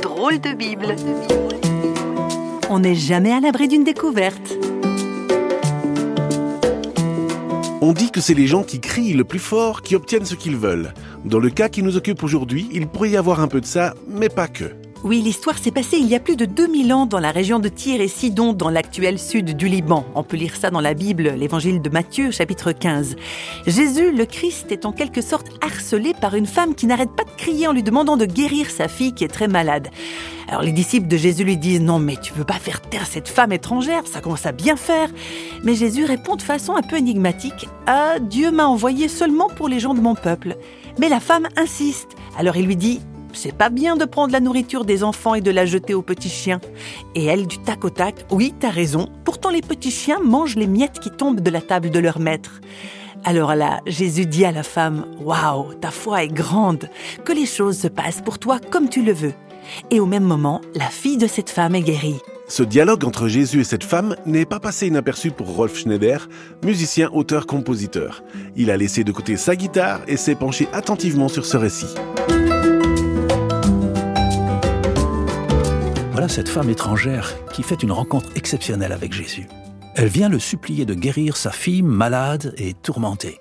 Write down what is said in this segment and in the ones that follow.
Drôle de Bible. On n'est jamais à l'abri d'une découverte. On dit que c'est les gens qui crient le plus fort qui obtiennent ce qu'ils veulent. Dans le cas qui nous occupe aujourd'hui, il pourrait y avoir un peu de ça, mais pas que. Oui, l'histoire s'est passée il y a plus de 2000 ans dans la région de Tyr et Sidon, dans l'actuel sud du Liban. On peut lire ça dans la Bible, l'évangile de Matthieu, chapitre 15. Jésus, le Christ, est en quelque sorte harcelé par une femme qui n'arrête pas de crier en lui demandant de guérir sa fille qui est très malade. Alors les disciples de Jésus lui disent Non, mais tu veux pas faire taire cette femme étrangère, ça commence à bien faire. Mais Jésus répond de façon un peu énigmatique Ah, Dieu m'a envoyé seulement pour les gens de mon peuple. Mais la femme insiste. Alors il lui dit c'est pas bien de prendre la nourriture des enfants et de la jeter aux petits chiens. Et elle, du tac au tac, oui, t'as raison. Pourtant, les petits chiens mangent les miettes qui tombent de la table de leur maître. Alors là, Jésus dit à la femme, Waouh, ta foi est grande, que les choses se passent pour toi comme tu le veux. Et au même moment, la fille de cette femme est guérie. Ce dialogue entre Jésus et cette femme n'est pas passé inaperçu pour Rolf Schneider, musicien, auteur, compositeur. Il a laissé de côté sa guitare et s'est penché attentivement sur ce récit. Cette femme étrangère qui fait une rencontre exceptionnelle avec Jésus. Elle vient le supplier de guérir sa fille malade et tourmentée.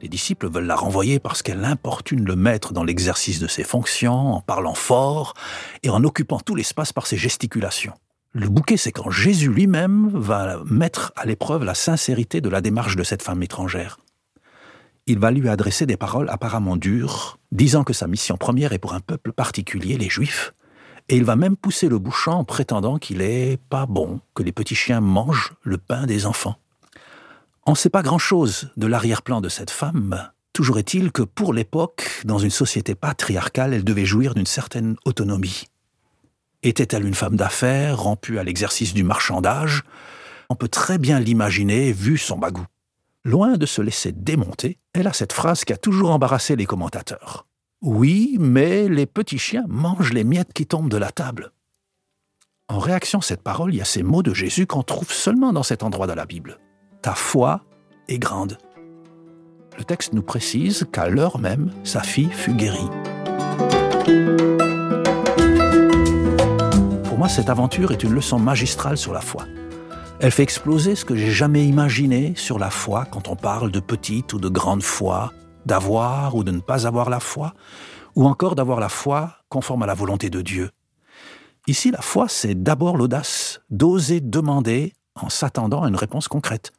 Les disciples veulent la renvoyer parce qu'elle importune le maître dans l'exercice de ses fonctions, en parlant fort et en occupant tout l'espace par ses gesticulations. Le bouquet, c'est quand Jésus lui-même va mettre à l'épreuve la sincérité de la démarche de cette femme étrangère. Il va lui adresser des paroles apparemment dures, disant que sa mission première est pour un peuple particulier, les Juifs, et il va même pousser le bouchon en prétendant qu'il est pas bon que les petits chiens mangent le pain des enfants. On ne sait pas grand-chose de l'arrière-plan de cette femme. Toujours est-il que pour l'époque, dans une société patriarcale, elle devait jouir d'une certaine autonomie. Était-elle une femme d'affaires, rompue à l'exercice du marchandage? On peut très bien l'imaginer, vu son bagou. Loin de se laisser démonter, elle a cette phrase qui a toujours embarrassé les commentateurs. Oui, mais les petits chiens mangent les miettes qui tombent de la table. En réaction à cette parole, il y a ces mots de Jésus qu'on trouve seulement dans cet endroit de la Bible. Ta foi est grande. Le texte nous précise qu'à l'heure même, sa fille fut guérie. Pour moi, cette aventure est une leçon magistrale sur la foi. Elle fait exploser ce que j'ai jamais imaginé sur la foi quand on parle de petite ou de grande foi, d'avoir ou de ne pas avoir la foi, ou encore d'avoir la foi conforme à la volonté de Dieu. Ici, la foi, c'est d'abord l'audace d'oser demander en s'attendant à une réponse concrète.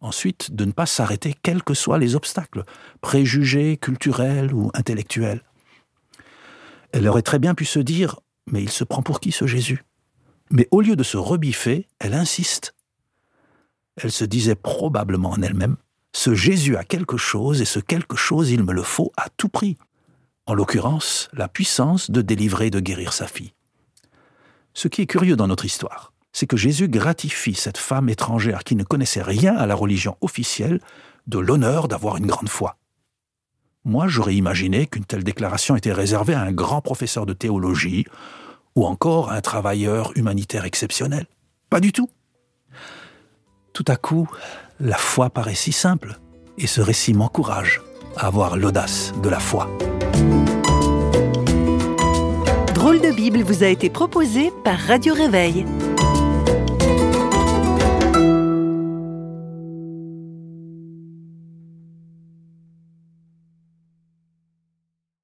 Ensuite, de ne pas s'arrêter quels que soient les obstacles, préjugés, culturels ou intellectuels. Elle aurait très bien pu se dire Mais il se prend pour qui ce Jésus? Mais au lieu de se rebiffer, elle insiste. Elle se disait probablement en elle-même ce Jésus a quelque chose et ce quelque chose il me le faut à tout prix. En l'occurrence, la puissance de délivrer et de guérir sa fille. Ce qui est curieux dans notre histoire, c'est que Jésus gratifie cette femme étrangère qui ne connaissait rien à la religion officielle de l'honneur d'avoir une grande foi. Moi, j'aurais imaginé qu'une telle déclaration était réservée à un grand professeur de théologie ou encore à un travailleur humanitaire exceptionnel. Pas du tout. Tout à coup, la foi paraît si simple, et ce récit m'encourage à avoir l'audace de la foi. Drôle de Bible vous a été proposé par Radio Réveil.